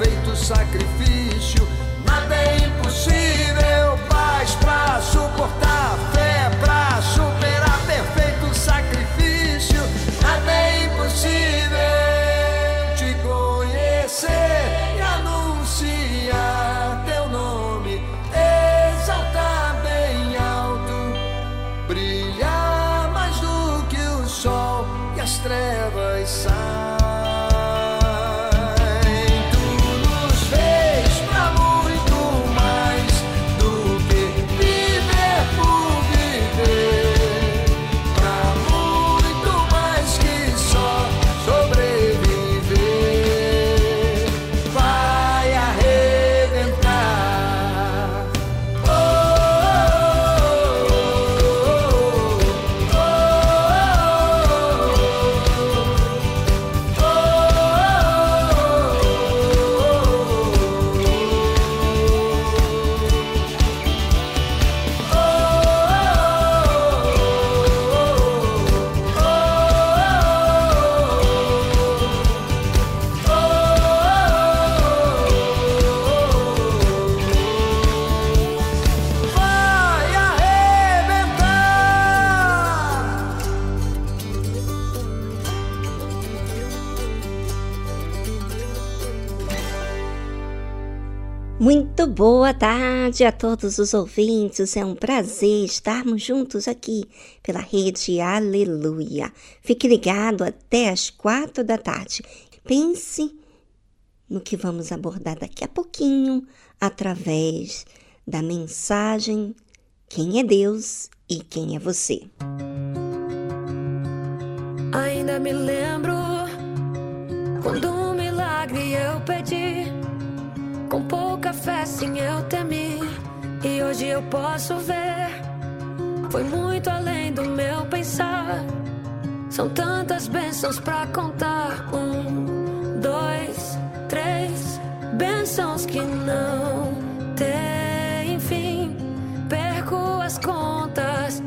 Trevas saem. Muito boa tarde a todos os ouvintes. É um prazer estarmos juntos aqui pela rede Aleluia. Fique ligado até as quatro da tarde. Pense no que vamos abordar daqui a pouquinho através da mensagem Quem é Deus e quem é você. Ainda me lembro quando um milagre eu pedi com pouca fé, sim, eu temi. E hoje eu posso ver. Foi muito além do meu pensar. São tantas bênçãos pra contar. Um, dois, três. Bênçãos que não têm fim. Perco as contas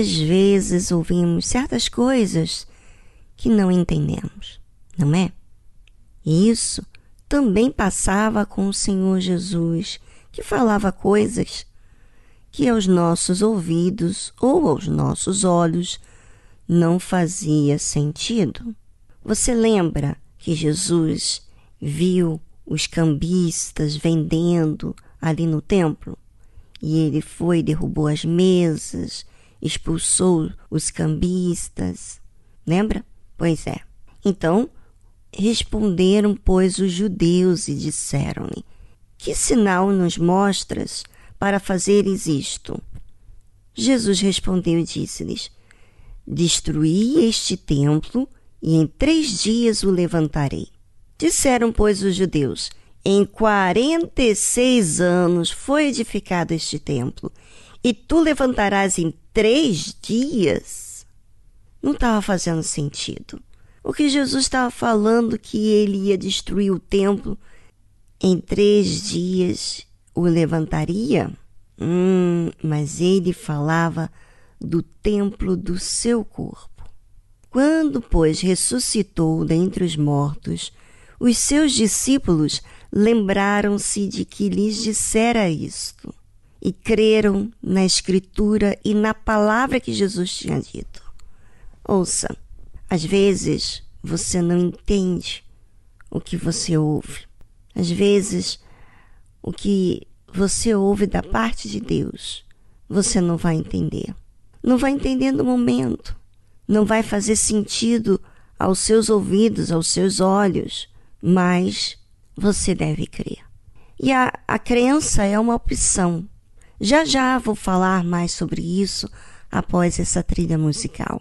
Quantas vezes ouvimos certas coisas que não entendemos, não é? Isso também passava com o Senhor Jesus, que falava coisas que aos nossos ouvidos ou aos nossos olhos não fazia sentido. Você lembra que Jesus viu os cambistas vendendo ali no templo? E ele foi, derrubou as mesas, expulsou os cambistas. Lembra? Pois é. Então, responderam, pois, os judeus e disseram-lhe: Que sinal nos mostras para fazeres isto? Jesus respondeu e disse-lhes: Destruí este templo e em três dias o levantarei. Disseram, pois, os judeus: Em quarenta e seis anos foi edificado este templo, e tu levantarás em três dias? Não estava fazendo sentido. O que Jesus estava falando que ele ia destruir o templo em três dias o levantaria? Hum, mas ele falava do templo do seu corpo. Quando, pois, ressuscitou dentre os mortos, os seus discípulos lembraram-se de que lhes dissera isto e creram na Escritura e na palavra que Jesus tinha dito. Ouça, às vezes você não entende o que você ouve. Às vezes, o que você ouve da parte de Deus, você não vai entender. Não vai entender no momento não vai fazer sentido aos seus ouvidos, aos seus olhos, mas você deve crer. E a, a crença é uma opção. Já já vou falar mais sobre isso após essa trilha musical.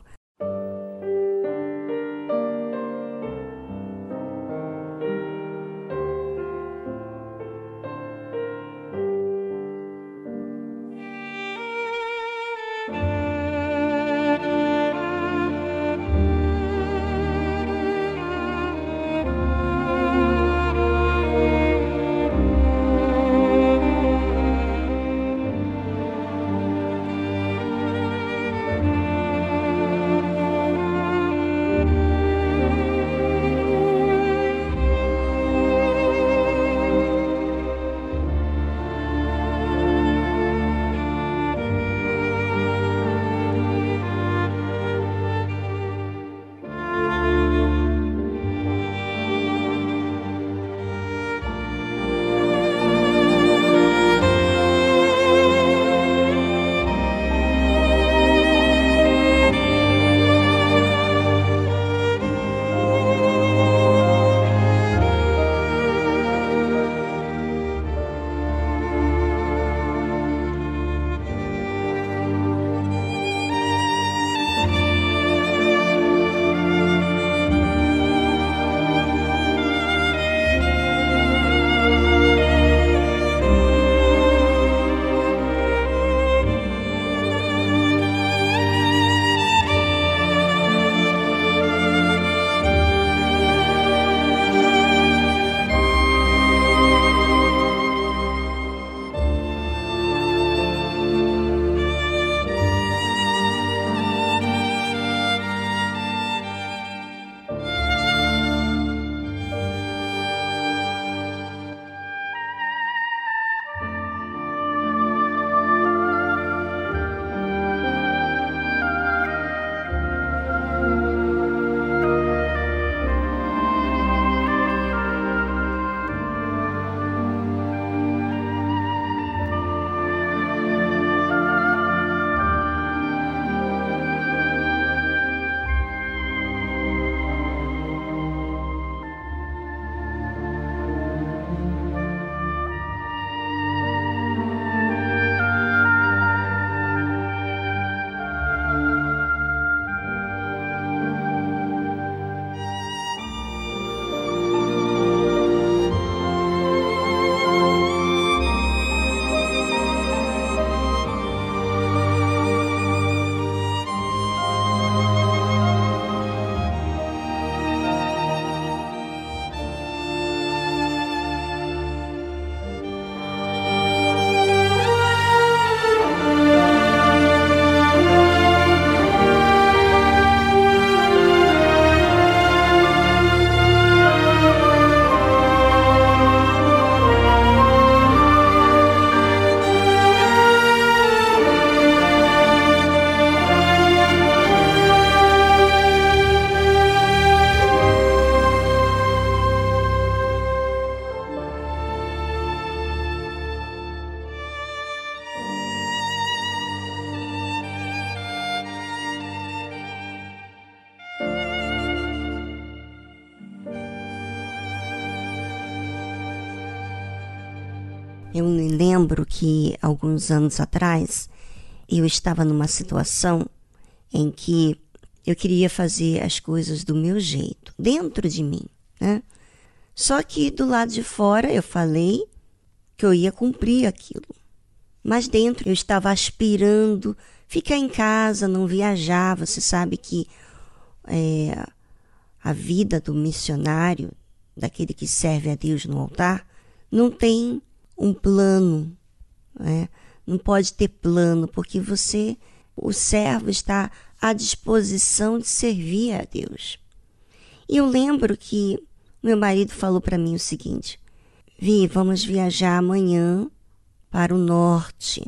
Eu me lembro que alguns anos atrás eu estava numa situação em que eu queria fazer as coisas do meu jeito, dentro de mim, né? Só que do lado de fora eu falei que eu ia cumprir aquilo. Mas dentro eu estava aspirando ficar em casa, não viajar. Você sabe que é, a vida do missionário, daquele que serve a Deus no altar, não tem um plano, né? não pode ter plano, porque você, o servo, está à disposição de servir a Deus. E eu lembro que meu marido falou para mim o seguinte: Vi, vamos viajar amanhã para o norte,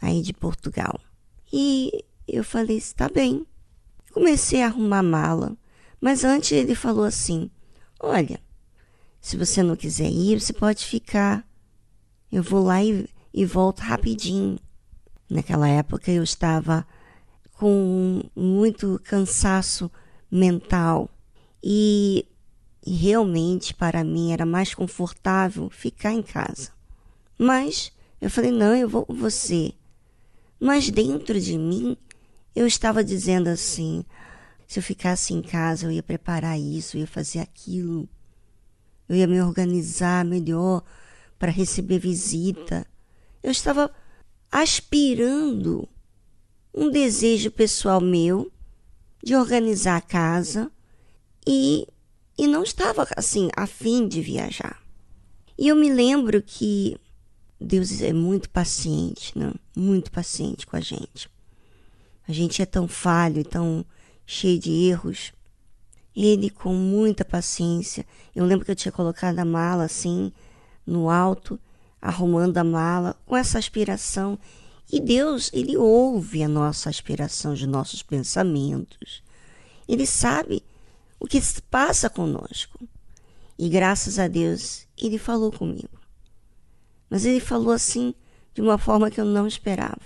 aí de Portugal. E eu falei, está bem. Comecei a arrumar mala, mas antes ele falou assim: Olha, se você não quiser ir, você pode ficar. Eu vou lá e, e volto rapidinho. Naquela época eu estava com muito cansaço mental e realmente para mim era mais confortável ficar em casa. Mas eu falei: não, eu vou com você. Mas dentro de mim eu estava dizendo assim: se eu ficasse em casa, eu ia preparar isso, eu ia fazer aquilo, eu ia me organizar melhor para receber visita. Eu estava aspirando um desejo pessoal meu de organizar a casa e, e não estava assim a fim de viajar. E eu me lembro que Deus é muito paciente? Né? muito paciente com a gente. A gente é tão falho, tão cheio de erros. Ele, com muita paciência, eu lembro que eu tinha colocado a mala assim, no alto, arrumando a mala, com essa aspiração. E Deus, Ele ouve a nossa aspiração, os nossos pensamentos. Ele sabe o que se passa conosco. E graças a Deus, Ele falou comigo. Mas ele falou assim de uma forma que eu não esperava.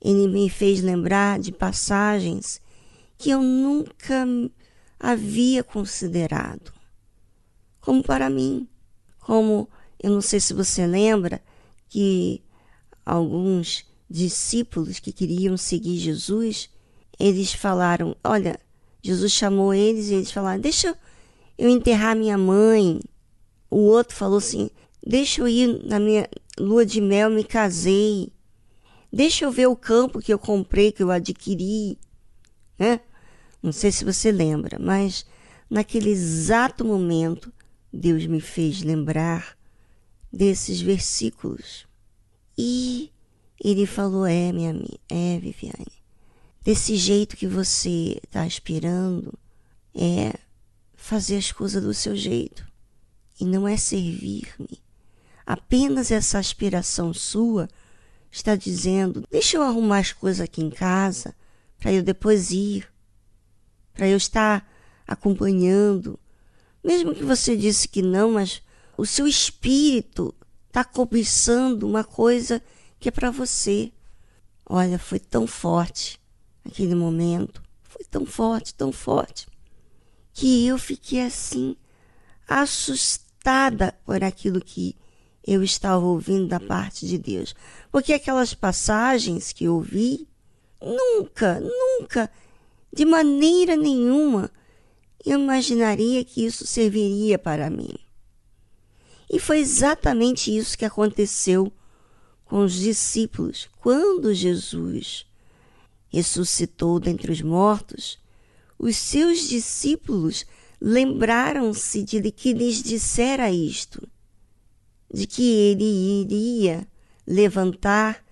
Ele me fez lembrar de passagens que eu nunca havia considerado. Como para mim, como eu não sei se você lembra que alguns discípulos que queriam seguir Jesus, eles falaram: Olha, Jesus chamou eles e eles falaram: Deixa eu enterrar minha mãe. O outro falou assim: Deixa eu ir na minha lua de mel, me casei. Deixa eu ver o campo que eu comprei, que eu adquiri. Né? Não sei se você lembra, mas naquele exato momento, Deus me fez lembrar desses versículos. E ele falou: É, minha amiga, é, Viviane, desse jeito que você está aspirando, é fazer as coisas do seu jeito e não é servir-me. Apenas essa aspiração sua está dizendo: deixa eu arrumar as coisas aqui em casa para eu depois ir, para eu estar acompanhando. Mesmo que você disse que não, mas o seu espírito está cobiçando uma coisa que é para você. Olha, foi tão forte aquele momento, foi tão forte, tão forte, que eu fiquei assim, assustada por aquilo que eu estava ouvindo da parte de Deus. Porque aquelas passagens que eu ouvi, nunca, nunca, de maneira nenhuma, eu imaginaria que isso serviria para mim. E foi exatamente isso que aconteceu com os discípulos quando Jesus ressuscitou dentre os mortos. Os seus discípulos lembraram-se de que lhes dissera isto de que ele iria levantar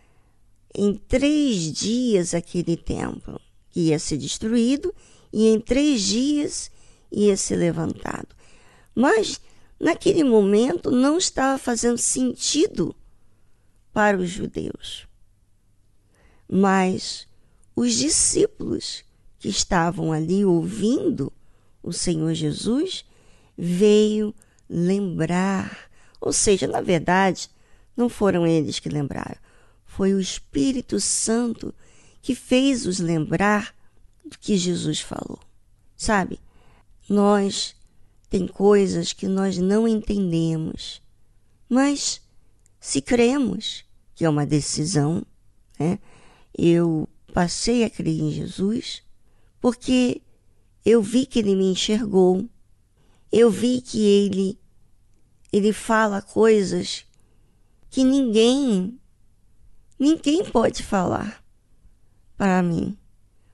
em três dias aquele templo, que ia ser destruído, e em três dias ia ser levantado. Mas naquele momento não estava fazendo sentido para os judeus. Mas os discípulos que estavam ali ouvindo o Senhor Jesus veio lembrar ou seja, na verdade, não foram eles que lembraram, foi o Espírito Santo que fez-os lembrar do que Jesus falou. Sabe, nós tem coisas que nós não entendemos, mas se cremos que é uma decisão, né? Eu passei a crer em Jesus porque eu vi que ele me enxergou, eu vi que ele ele fala coisas que ninguém ninguém pode falar para mim.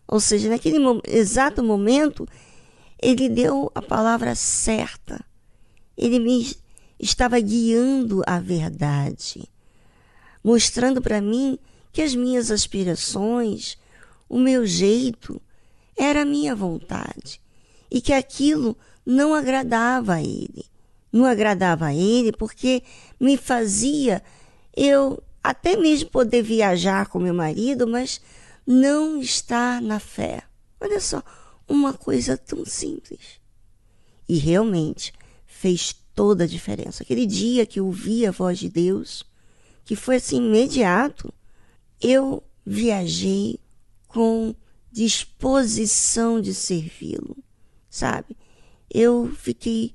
Ou seja, naquele exato momento, ele deu a palavra certa. Ele me estava guiando a verdade, mostrando para mim que as minhas aspirações, o meu jeito, era a minha vontade e que aquilo não agradava a ele. Não agradava a ele porque me fazia eu até mesmo poder viajar com meu marido, mas não estar na fé. Olha só, uma coisa tão simples. E realmente fez toda a diferença. Aquele dia que eu ouvi a voz de Deus, que foi assim imediato, eu viajei com disposição de servi-lo, sabe? Eu fiquei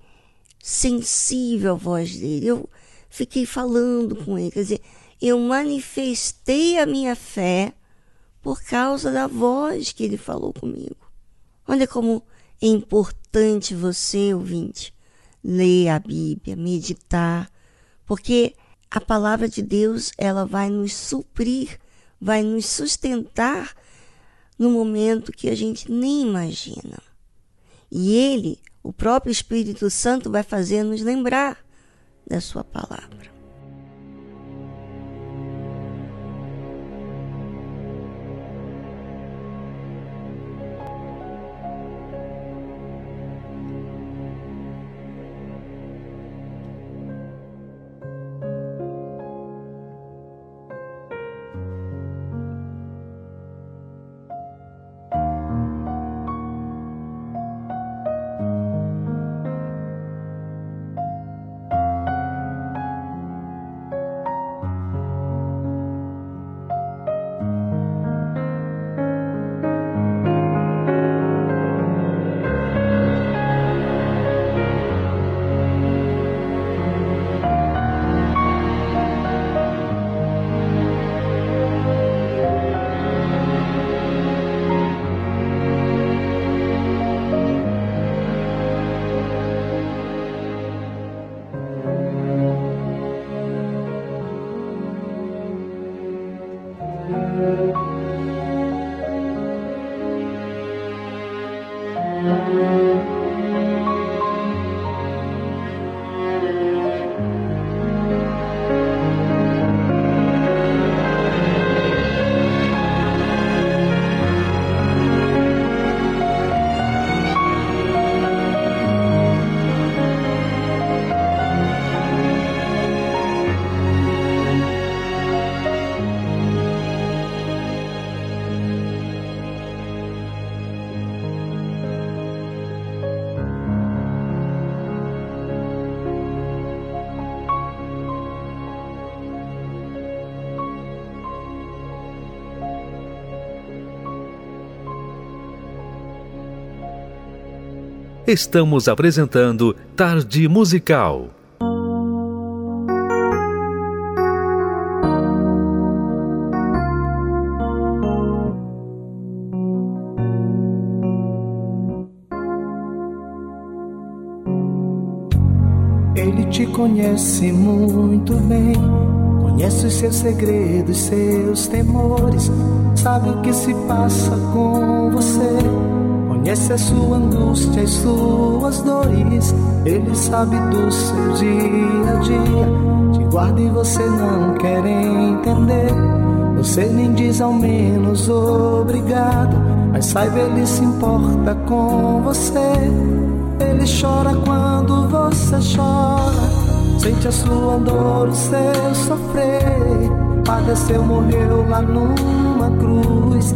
sensível à voz dele, eu fiquei falando com ele, quer dizer, eu manifestei a minha fé por causa da voz que ele falou comigo. Olha como é importante você, ouvinte, ler a Bíblia, meditar, porque a palavra de Deus, ela vai nos suprir, vai nos sustentar no momento que a gente nem imagina. E ele, o próprio Espírito Santo, vai fazer nos lembrar da sua palavra. Estamos apresentando Tarde Musical. Ele te conhece muito bem, conhece os seus segredos, seus temores, sabe o que se passa com você Conhece a sua angústia e suas dores. Ele sabe do seu dia a dia. Te guarda e você não quer entender. Você nem diz ao menos obrigado. Mas saiba, ele se importa com você. Ele chora quando você chora. Sente a sua dor, o seu sofrer. Padeceu, morreu lá numa cruz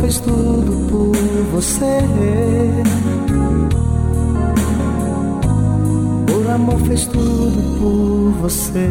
Fez tudo por você. Por amor fez tudo por você.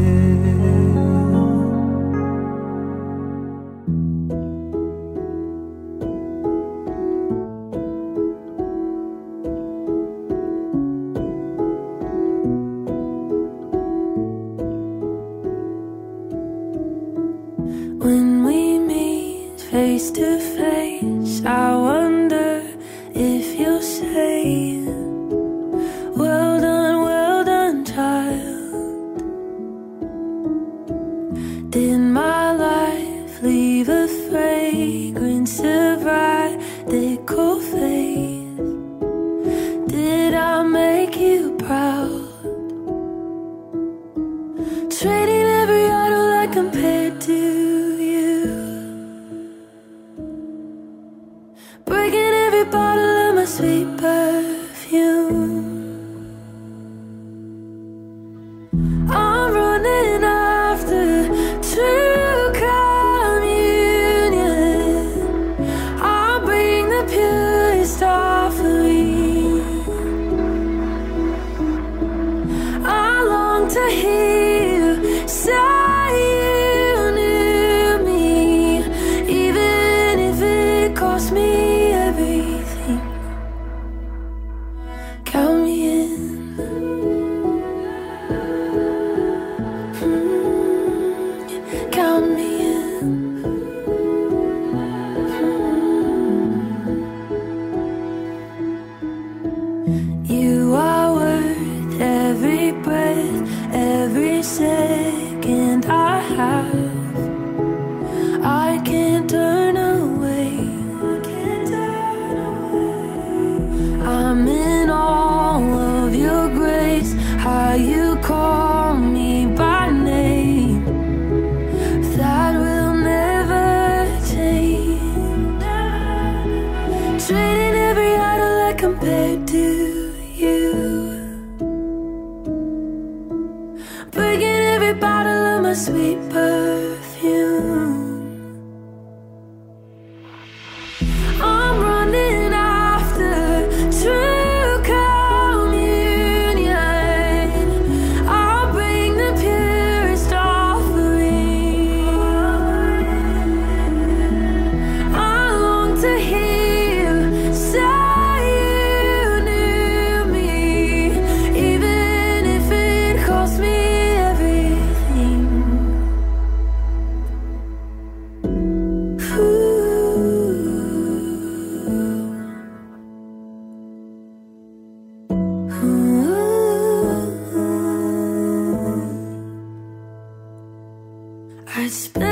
whisper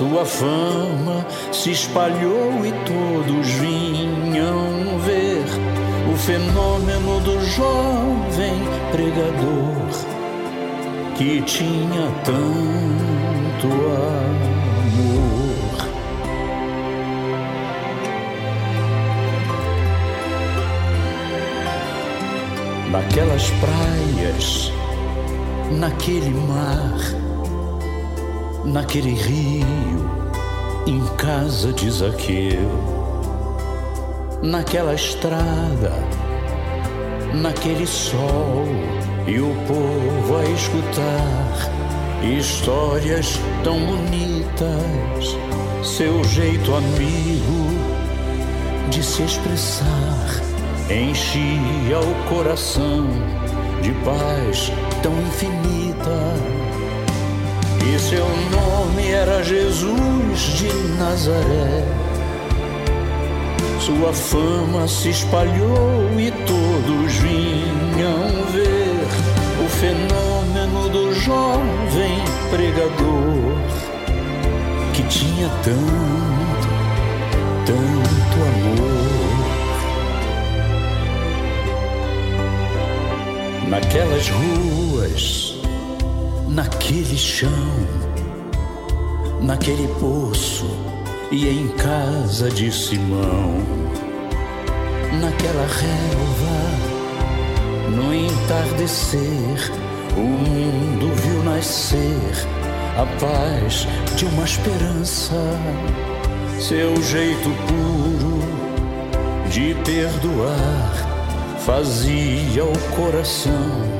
Sua fama se espalhou e todos vinham ver o fenômeno do jovem pregador que tinha tanto amor. naquelas praias, naquele mar, naquele rio, em casa de Zaqueu, naquela estrada, naquele sol e o povo a escutar histórias tão bonitas, seu jeito amigo de se expressar enchia o coração de paz tão infinita. E seu nome era Jesus de Nazaré. Sua fama se espalhou e todos vinham ver o fenômeno do jovem pregador que tinha tanto, tanto amor. naquelas ruas, naquele chão, naquele poço e em casa de Simão, naquela relva, no entardecer, o mundo viu nascer a paz de uma esperança, seu jeito puro de perdoar fazia o coração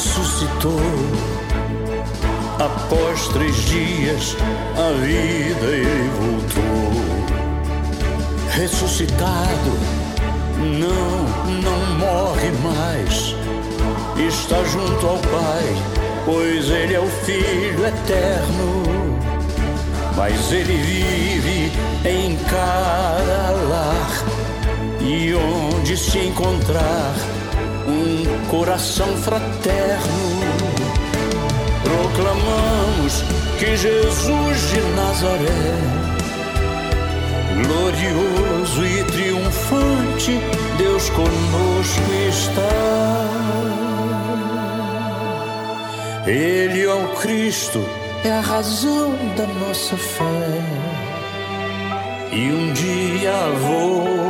Ressuscitou. Após três dias, a vida ele voltou. Ressuscitado, não, não morre mais. Está junto ao Pai, pois ele é o Filho eterno. Mas ele vive em cada lar e onde se encontrar um coração fraterno, proclamamos que Jesus de Nazaré, glorioso e triunfante, Deus conosco está. Ele é o Cristo, é a razão da nossa fé. E um dia vou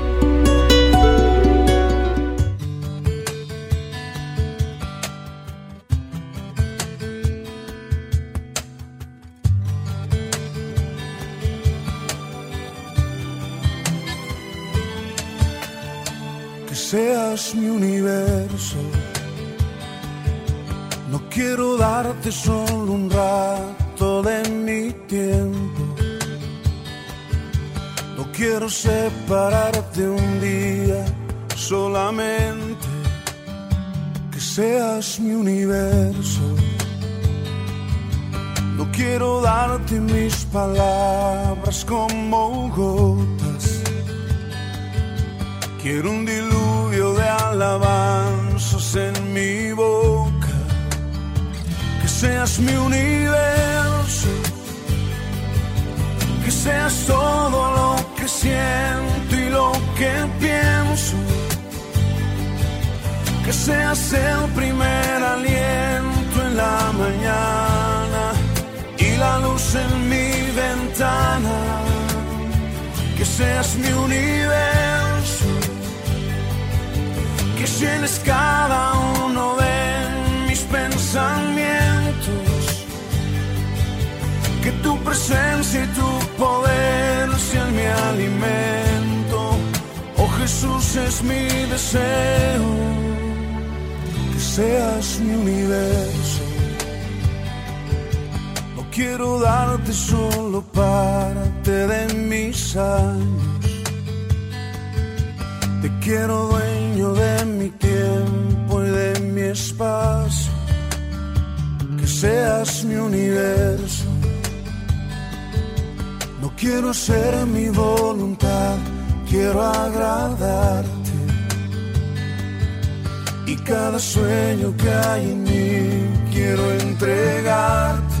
seas mi universo que llenes cada uno de mis pensamientos, que tu presencia y tu poder sean mi alimento. Oh Jesús es mi deseo, que seas mi universo. Quiero darte solo parte de mis años te quiero dueño de mi tiempo y de mi espacio, que seas mi universo. No quiero hacer mi voluntad, quiero agradarte. Y cada sueño que hay en mí quiero entregarte.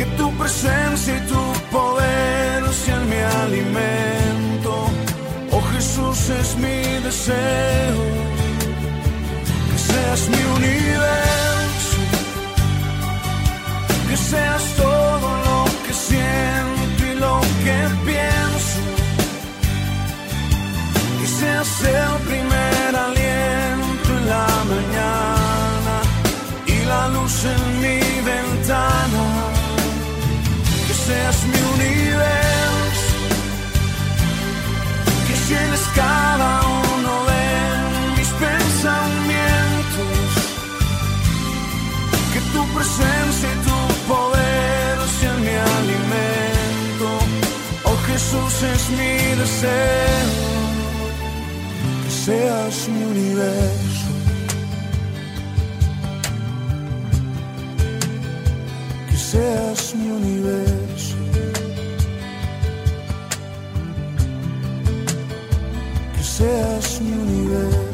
que tu presencia y tu poder sean mi alimento. Oh Jesús es mi deseo, que seas mi universo, que seas todo lo que siento y lo que pienso, que seas el primer aliento cada uno de mis pensamientos, que tu presencia y tu poder sean mi alimento. Oh Jesús es mi deseo, que seas mi universo. Que seas mi universo. Seas mi universo.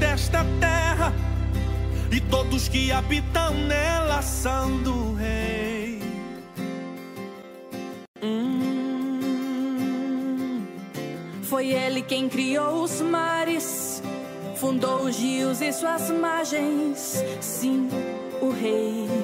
Desta terra e todos que habitam nela são do Rei. Hum, Foi ele quem criou os mares, fundou os rios e suas margens. Sim, o Rei.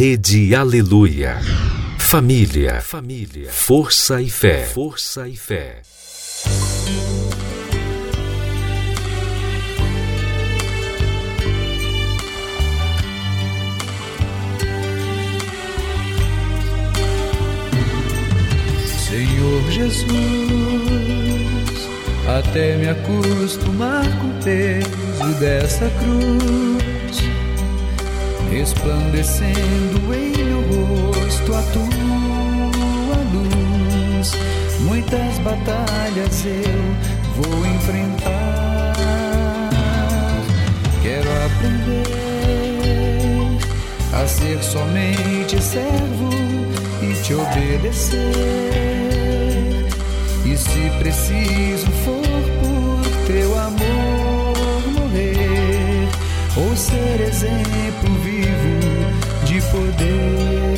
Rede Aleluia. Família, família, força e fé, força e fé. Senhor Jesus, até me acostumar com o peso dessa cruz, resplandecendo em meu rosto a tua luz. Muitas batalhas eu vou enfrentar. Quero aprender a ser somente servo e te obedecer. E se preciso for por teu amor morrer, ou ser exemplo vivo de poder,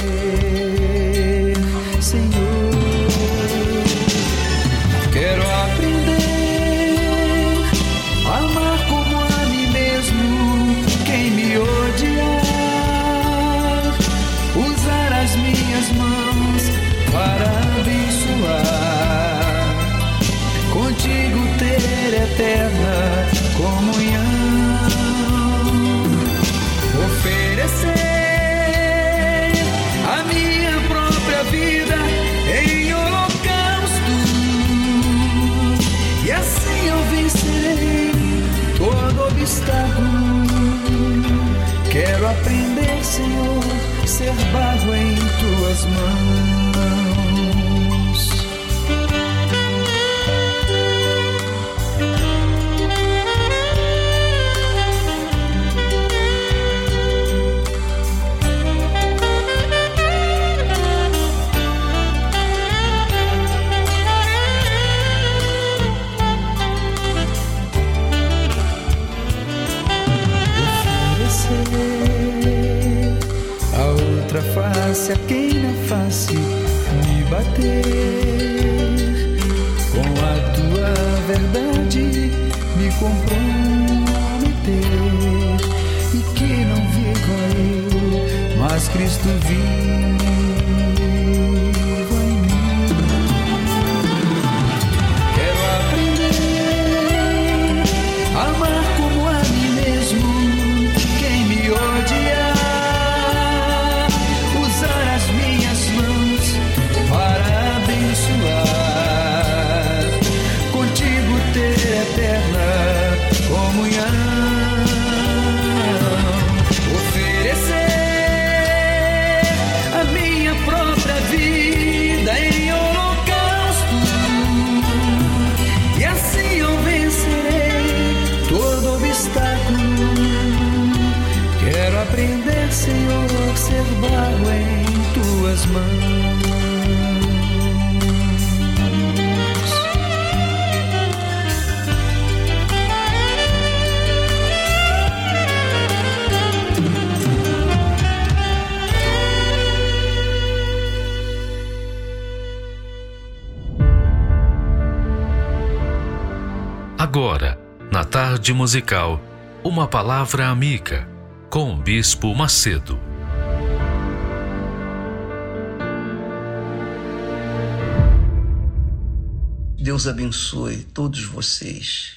Christmas. Musical, uma palavra amiga com o Bispo Macedo. Deus abençoe todos vocês.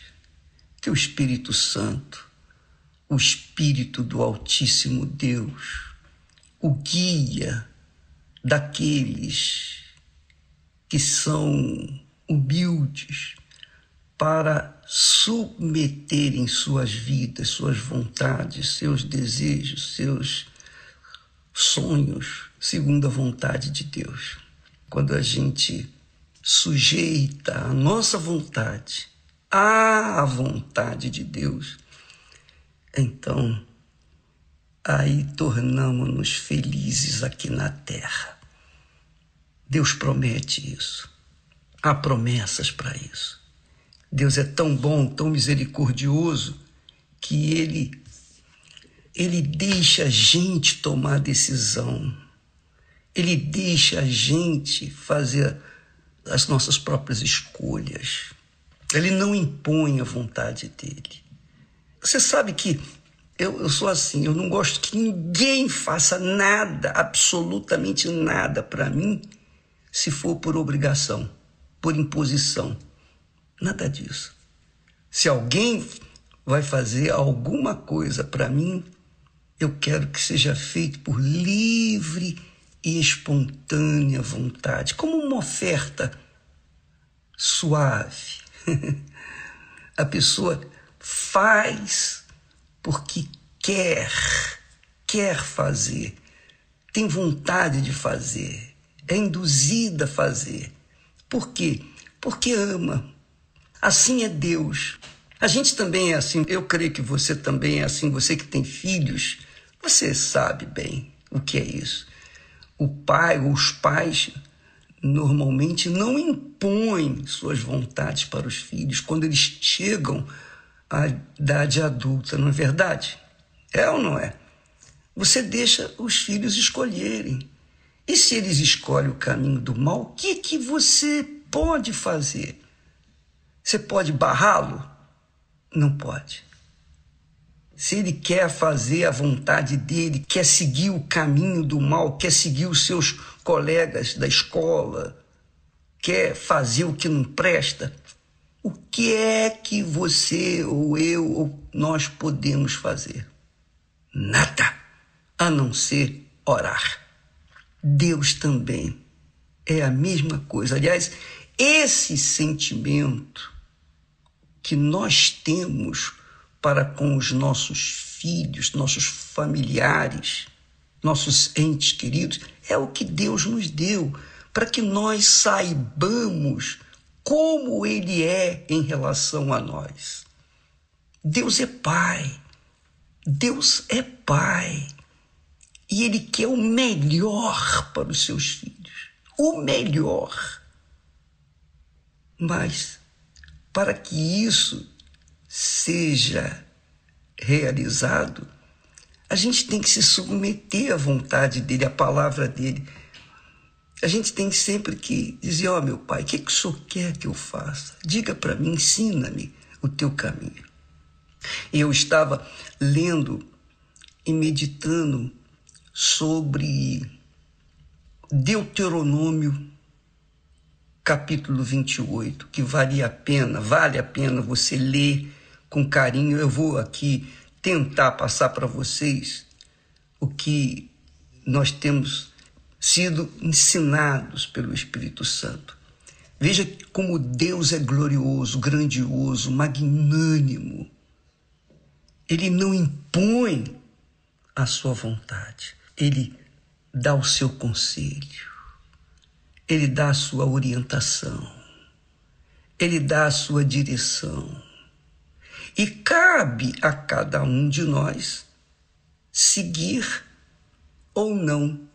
Que o Espírito Santo, o Espírito do Altíssimo Deus, o guia daqueles que são humildes para submeterem suas vidas, suas vontades, seus desejos, seus sonhos, segundo a vontade de Deus. Quando a gente sujeita a nossa vontade à vontade de Deus, então aí tornamos-nos felizes aqui na terra. Deus promete isso. Há promessas para isso. Deus é tão bom, tão misericordioso, que ele ele deixa a gente tomar decisão. Ele deixa a gente fazer as nossas próprias escolhas. Ele não impõe a vontade dele. Você sabe que Eu, eu sou assim, eu não gosto que ninguém faça nada, absolutamente nada para mim, se for por obrigação, por imposição. Nada disso. Se alguém vai fazer alguma coisa para mim, eu quero que seja feito por livre e espontânea vontade, como uma oferta suave. A pessoa faz porque quer, quer fazer, tem vontade de fazer, é induzida a fazer. Por quê? Porque ama. Assim é Deus. A gente também é assim, eu creio que você também é assim, você que tem filhos, você sabe bem o que é isso. O pai ou os pais normalmente não impõem suas vontades para os filhos quando eles chegam à idade adulta, não é verdade? É ou não é? Você deixa os filhos escolherem. E se eles escolhem o caminho do mal, o que, que você pode fazer? Você pode barrá-lo? Não pode. Se ele quer fazer a vontade dele, quer seguir o caminho do mal, quer seguir os seus colegas da escola, quer fazer o que não presta, o que é que você ou eu ou nós podemos fazer? Nada, a não ser orar. Deus também é a mesma coisa. Aliás, esse sentimento que nós temos para com os nossos filhos, nossos familiares, nossos entes queridos, é o que Deus nos deu para que nós saibamos como Ele é em relação a nós. Deus é Pai. Deus é Pai. E Ele quer o melhor para os seus filhos. O melhor. Mas, para que isso seja realizado, a gente tem que se submeter à vontade dele, à palavra dele. A gente tem sempre que dizer: Ó oh, meu pai, o que, que o senhor quer que eu faça? Diga para mim, ensina-me o teu caminho. E eu estava lendo e meditando sobre Deuteronômio capítulo 28, que vale a pena, vale a pena você ler com carinho. Eu vou aqui tentar passar para vocês o que nós temos sido ensinados pelo Espírito Santo. Veja como Deus é glorioso, grandioso, magnânimo. Ele não impõe a sua vontade, ele dá o seu conselho, ele dá a sua orientação, ele dá a sua direção. E cabe a cada um de nós seguir ou não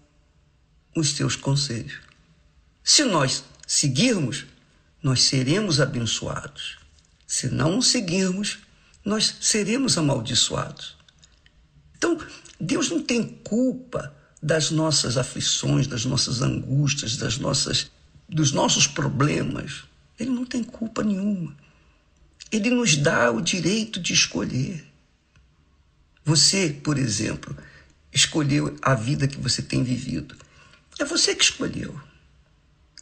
os seus conselhos. Se nós seguirmos, nós seremos abençoados. Se não seguirmos, nós seremos amaldiçoados. Então, Deus não tem culpa das nossas aflições, das nossas angústias, das nossas dos nossos problemas. Ele não tem culpa nenhuma. Ele nos dá o direito de escolher. Você, por exemplo, escolheu a vida que você tem vivido. É você que escolheu.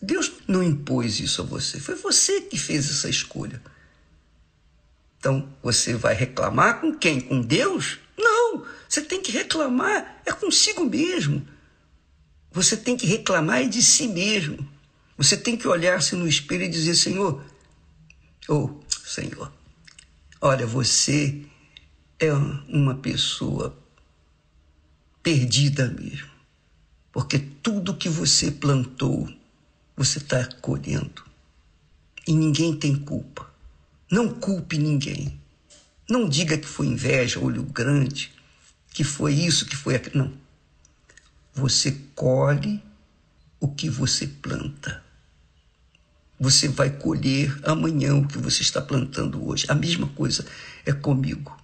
Deus não impôs isso a você. Foi você que fez essa escolha. Então, você vai reclamar com quem? Com Deus? Não! Você tem que reclamar é consigo mesmo. Você tem que reclamar é de si mesmo. Você tem que olhar-se no espelho e dizer: Senhor, ou oh, Senhor. Olha, você é uma pessoa perdida mesmo, porque tudo que você plantou, você está colhendo. E ninguém tem culpa. Não culpe ninguém. Não diga que foi inveja, olho grande, que foi isso, que foi aquilo. Não. Você colhe o que você planta você vai colher amanhã o que você está plantando hoje. A mesma coisa é comigo.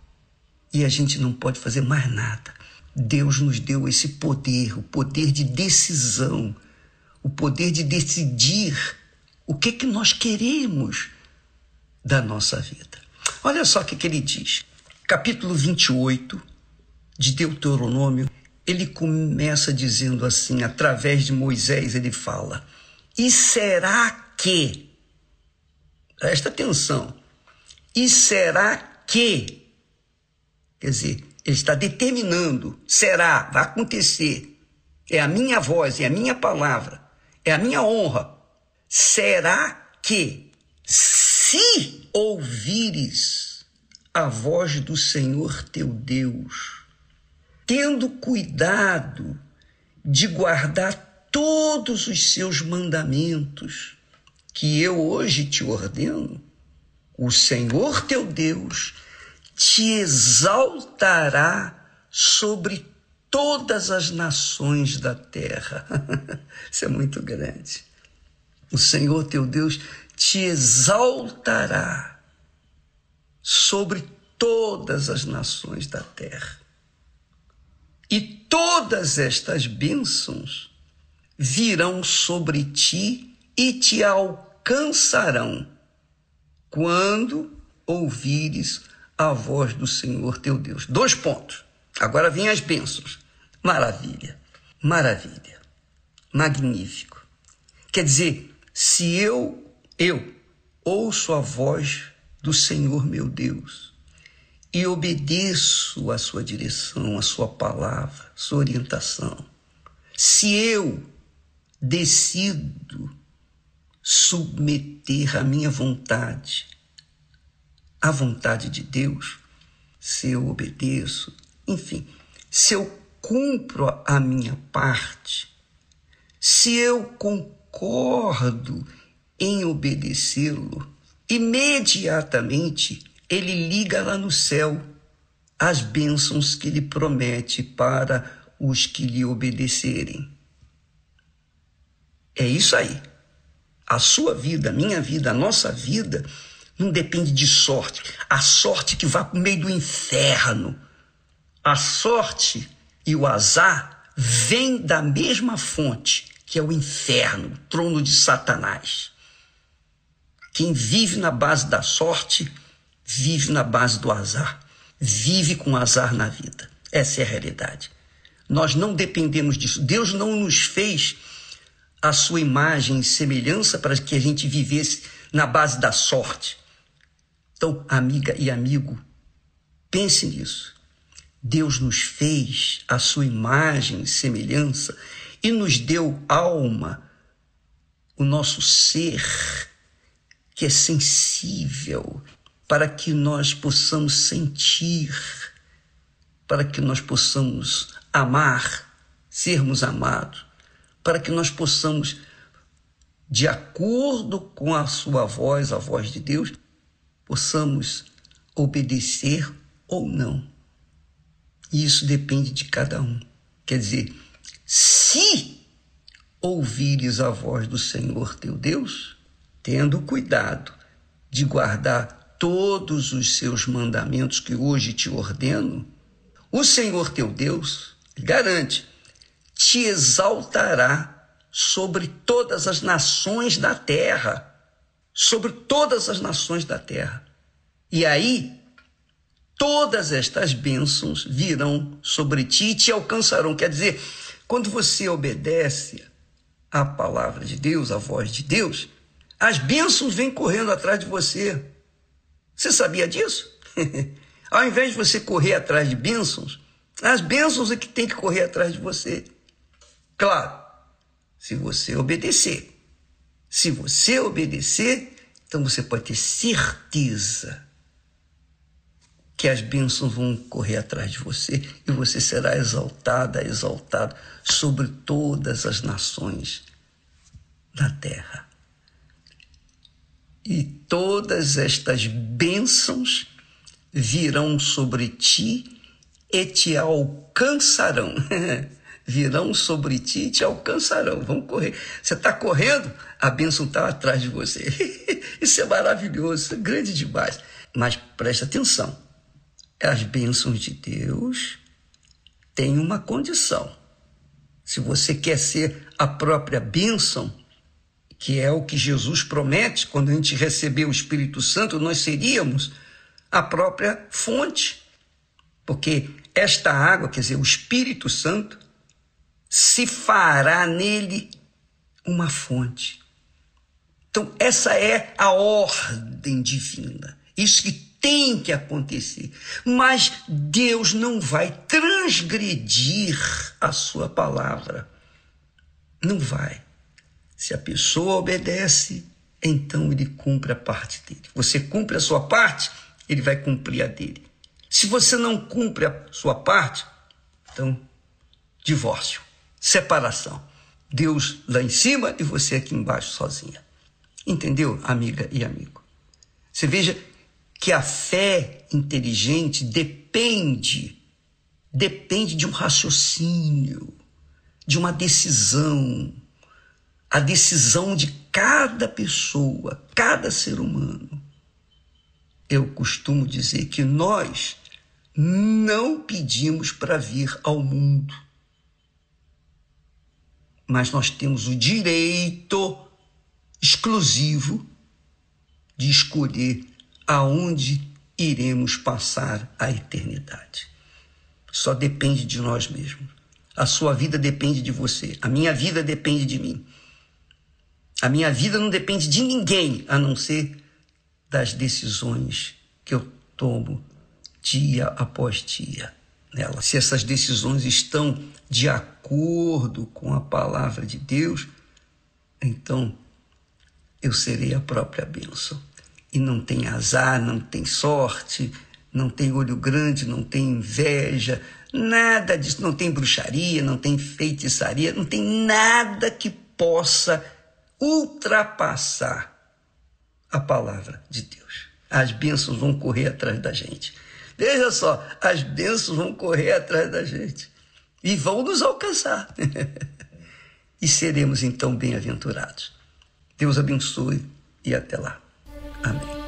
E a gente não pode fazer mais nada. Deus nos deu esse poder, o poder de decisão, o poder de decidir o que que nós queremos da nossa vida. Olha só o que, que ele diz. Capítulo 28, de Deuteronômio, ele começa dizendo assim, através de Moisés, ele fala: E será que, presta atenção, e será que, quer dizer, ele está determinando, será, vai acontecer, é a minha voz, é a minha palavra, é a minha honra. Será que, se ouvires a voz do Senhor teu Deus, tendo cuidado de guardar todos os seus mandamentos que eu hoje te ordeno, o Senhor teu Deus te exaltará sobre todas as nações da terra. Isso é muito grande. O Senhor teu Deus te exaltará sobre todas as nações da terra. E todas estas bênçãos virão sobre ti e te alcançarão quando ouvires a voz do Senhor teu Deus. Dois pontos. Agora vem as bênçãos. Maravilha, maravilha, magnífico. Quer dizer, se eu, eu, ouço a voz do Senhor meu Deus, e obedeço a sua direção, a sua palavra, sua orientação. Se eu decido submeter a minha vontade à vontade de Deus, se eu obedeço, enfim, se eu cumpro a minha parte, se eu concordo em obedecê-lo, imediatamente ele liga lá no céu as bênçãos que ele promete para os que lhe obedecerem. É isso aí. A sua vida, a minha vida, a nossa vida não depende de sorte. A sorte que vai para o meio do inferno. A sorte e o azar vêm da mesma fonte, que é o inferno, o trono de Satanás. Quem vive na base da sorte vive na base do azar, vive com azar na vida. Essa é a realidade. Nós não dependemos disso. Deus não nos fez a sua imagem e semelhança para que a gente vivesse na base da sorte. Então, amiga e amigo, pense nisso. Deus nos fez a sua imagem e semelhança e nos deu alma, o nosso ser que é sensível, para que nós possamos sentir, para que nós possamos amar, sermos amados, para que nós possamos, de acordo com a sua voz, a voz de Deus, possamos obedecer ou não. E isso depende de cada um. Quer dizer, se ouvires a voz do Senhor teu Deus, tendo cuidado de guardar todos os seus mandamentos que hoje te ordeno, o Senhor teu Deus garante, te exaltará sobre todas as nações da terra, sobre todas as nações da terra. E aí, todas estas bênçãos virão sobre ti e te alcançarão. Quer dizer, quando você obedece à palavra de Deus, à voz de Deus, as bênçãos vêm correndo atrás de você. Você sabia disso? Ao invés de você correr atrás de bênçãos, as bênçãos é que tem que correr atrás de você. Claro, se você obedecer. Se você obedecer, então você pode ter certeza que as bênçãos vão correr atrás de você e você será exaltada, exaltado sobre todas as nações da terra e todas estas bênçãos virão sobre ti e te alcançarão. virão sobre ti e te alcançarão. Vão correr. Você está correndo, a bênção está atrás de você. Isso é maravilhoso, isso é grande demais. Mas preste atenção: as bênçãos de Deus têm uma condição. Se você quer ser a própria bênção, que é o que Jesus promete, quando a gente receber o Espírito Santo, nós seríamos a própria fonte, porque esta água, quer dizer, o Espírito Santo, se fará nele uma fonte. Então, essa é a ordem divina. Isso que tem que acontecer. Mas Deus não vai transgredir a sua palavra. Não vai. Se a pessoa obedece, então ele cumpre a parte dele. Você cumpre a sua parte, ele vai cumprir a dele. Se você não cumpre a sua parte, então divórcio, separação. Deus lá em cima e você aqui embaixo sozinha. Entendeu, amiga e amigo? Você veja que a fé inteligente depende depende de um raciocínio, de uma decisão, a decisão de cada pessoa, cada ser humano. Eu costumo dizer que nós não pedimos para vir ao mundo, mas nós temos o direito exclusivo de escolher aonde iremos passar a eternidade. Só depende de nós mesmos. A sua vida depende de você. A minha vida depende de mim. A minha vida não depende de ninguém a não ser das decisões que eu tomo dia após dia nela. Se essas decisões estão de acordo com a palavra de Deus, então eu serei a própria bênção. E não tem azar, não tem sorte, não tem olho grande, não tem inveja, nada disso, não tem bruxaria, não tem feitiçaria, não tem nada que possa ultrapassar a palavra de Deus. As bênçãos vão correr atrás da gente. Veja só, as bênçãos vão correr atrás da gente e vão nos alcançar. e seremos então bem-aventurados. Deus abençoe e até lá. Amém.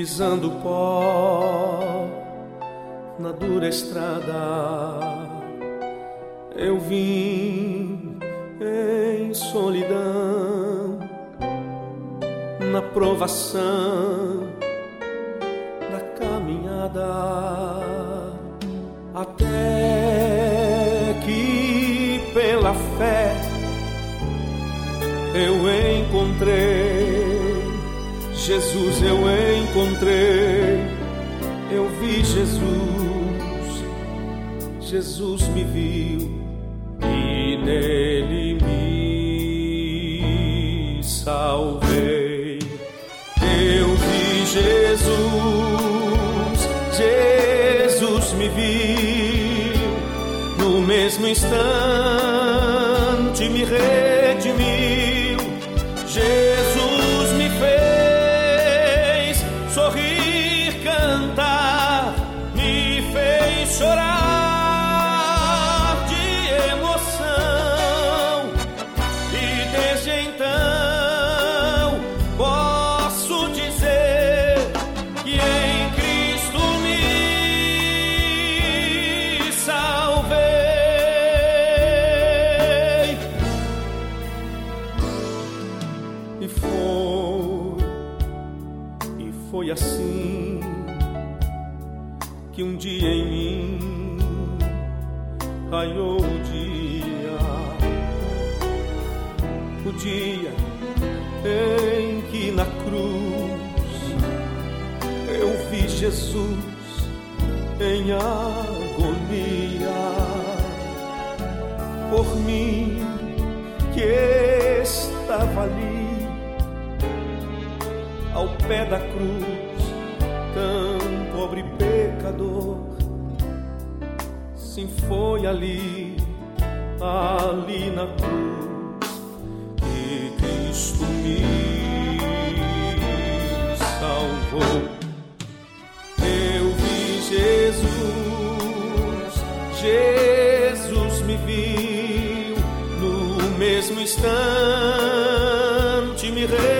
pisando pó na dura estrada. Eu vim em solidão na provação instante me rei. assim foi ali, ali na cruz, que Cristo me salvou. Eu vi Jesus, Jesus me viu, no mesmo instante me revelou.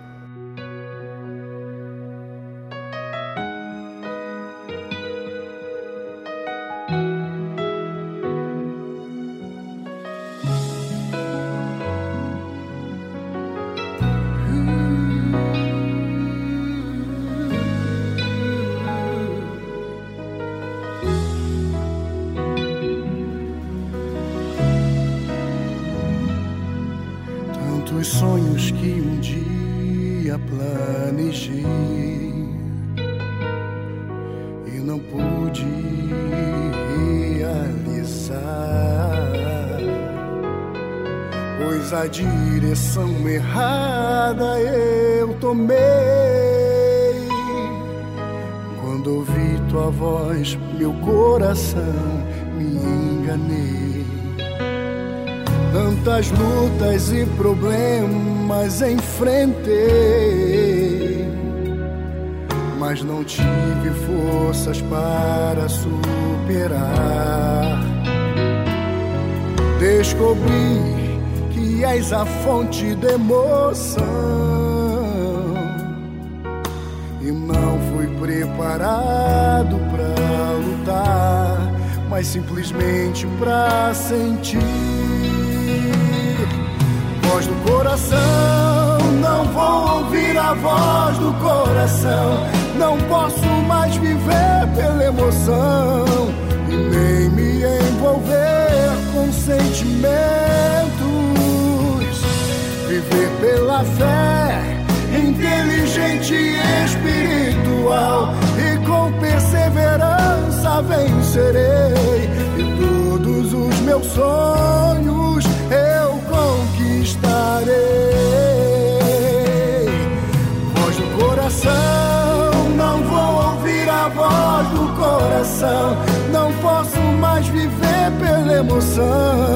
Mas não tive forças para superar. Descobri que és a fonte de emoção e não fui preparado para lutar, mas simplesmente para sentir voz do coração. Não vou ouvir a voz do coração. Não posso mais viver pela emoção e nem me envolver com sentimentos. Viver pela fé, inteligente e espiritual. E com perseverança vencerei. E todos os meus sonhos eu conquistarei. Voz do coração, a voz do coração. Não posso mais viver pela emoção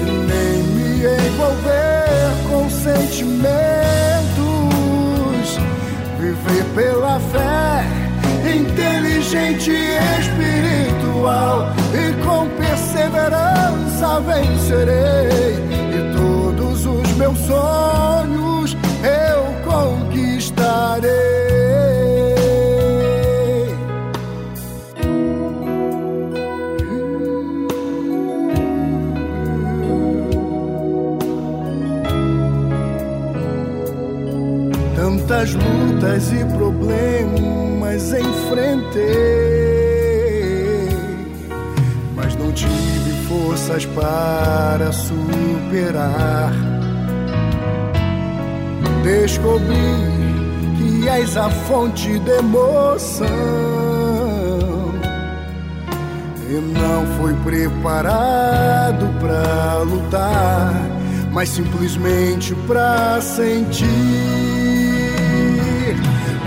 e nem me envolver com sentimentos. Viver pela fé, inteligente e espiritual. E com perseverança vencerei meus sonhos eu conquistarei. Tantas lutas e problemas enfrentei, mas não tive forças para superar descobri que és a fonte de emoção. E não fui preparado para lutar, mas simplesmente para sentir.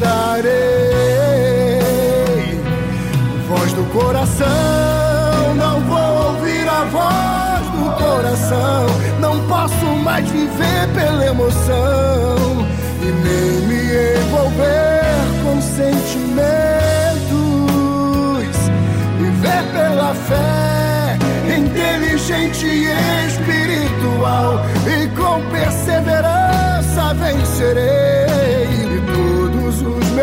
conquistarei. Voz do coração, não vou ouvir a voz do coração não posso mais viver pela emoção e nem me envolver com sentimentos. Viver pela fé, inteligente e espiritual, e com perseverança vencerei.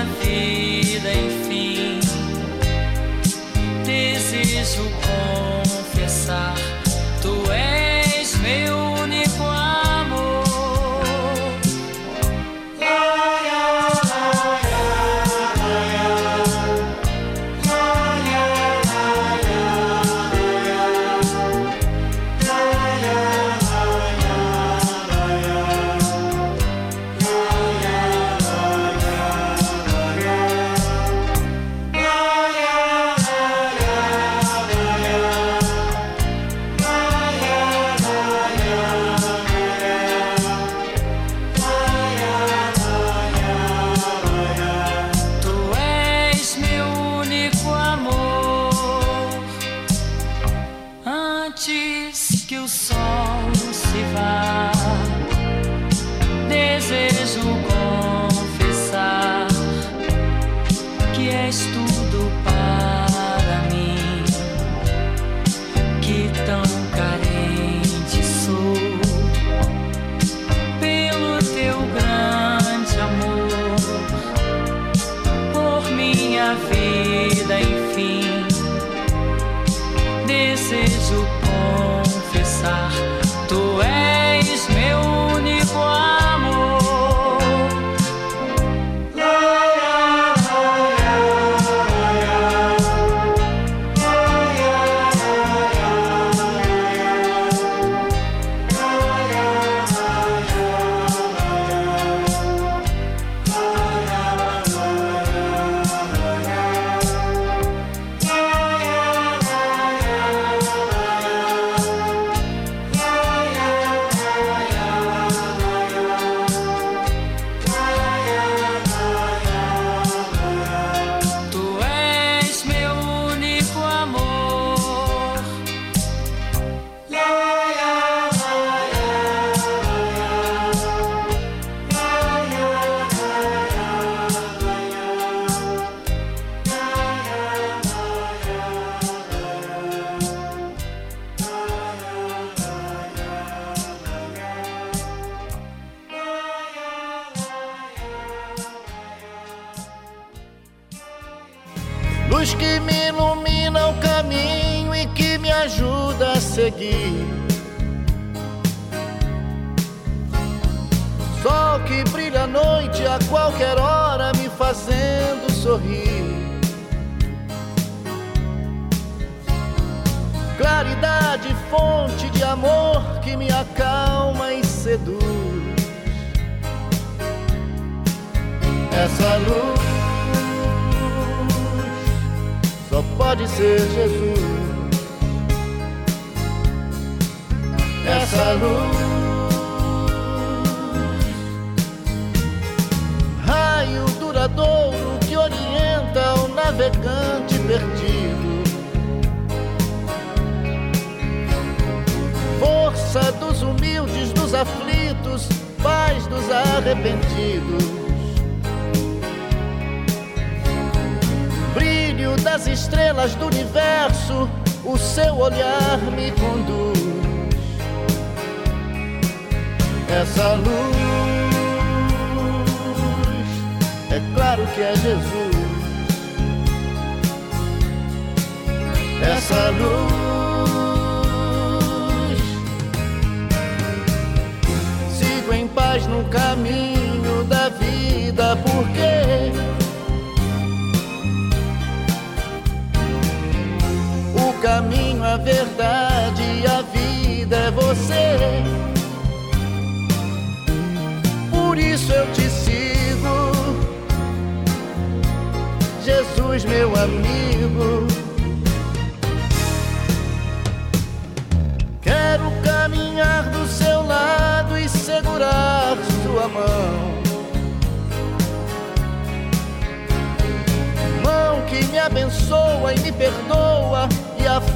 minha vida, enfim, desejo confessar. pode ser Jesus. Essa luz, raio duradouro que orienta o navegante perdido, força dos humildes, dos aflitos, paz dos arrependidos. brilho das estrelas do universo, o seu olhar me conduz. Essa luz, é claro que é Jesus. Essa luz, sigo em paz no caminho da vida, porque a verdade a vida é você por isso eu te sigo, Jesus, meu amigo. Quero caminhar do seu lado e segurar sua mão. Mão que me abençoa e me perdoa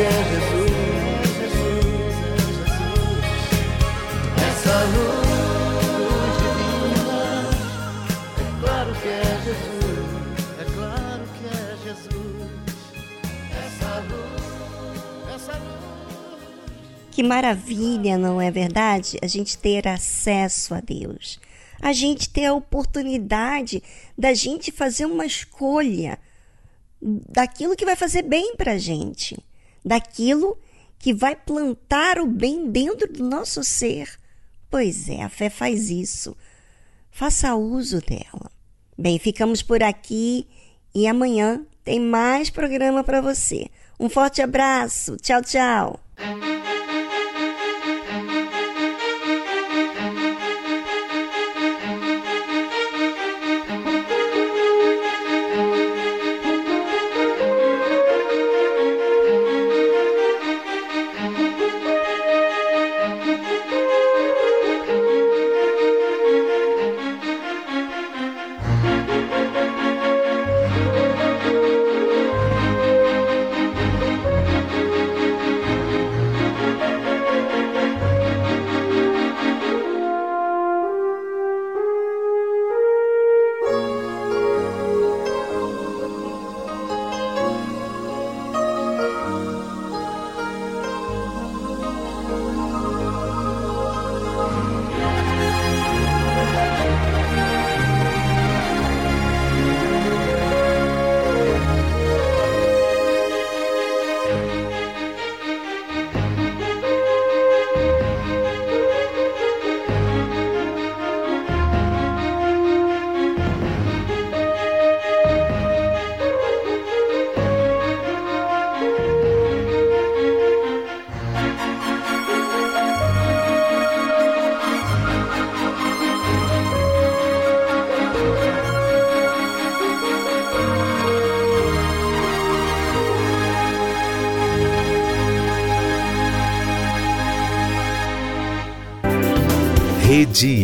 que é Jesus, Jesus, essa luz divina, é claro que é Jesus, é claro que é Jesus, essa luz, essa luz. Que maravilha, não é verdade? A gente ter acesso a Deus. A gente ter a oportunidade da gente fazer uma escolha daquilo que vai fazer bem para gente, daquilo que vai plantar o bem dentro do nosso ser. Pois é, a fé faz isso. Faça uso dela. Bem, ficamos por aqui e amanhã tem mais programa para você. Um forte abraço. Tchau, tchau.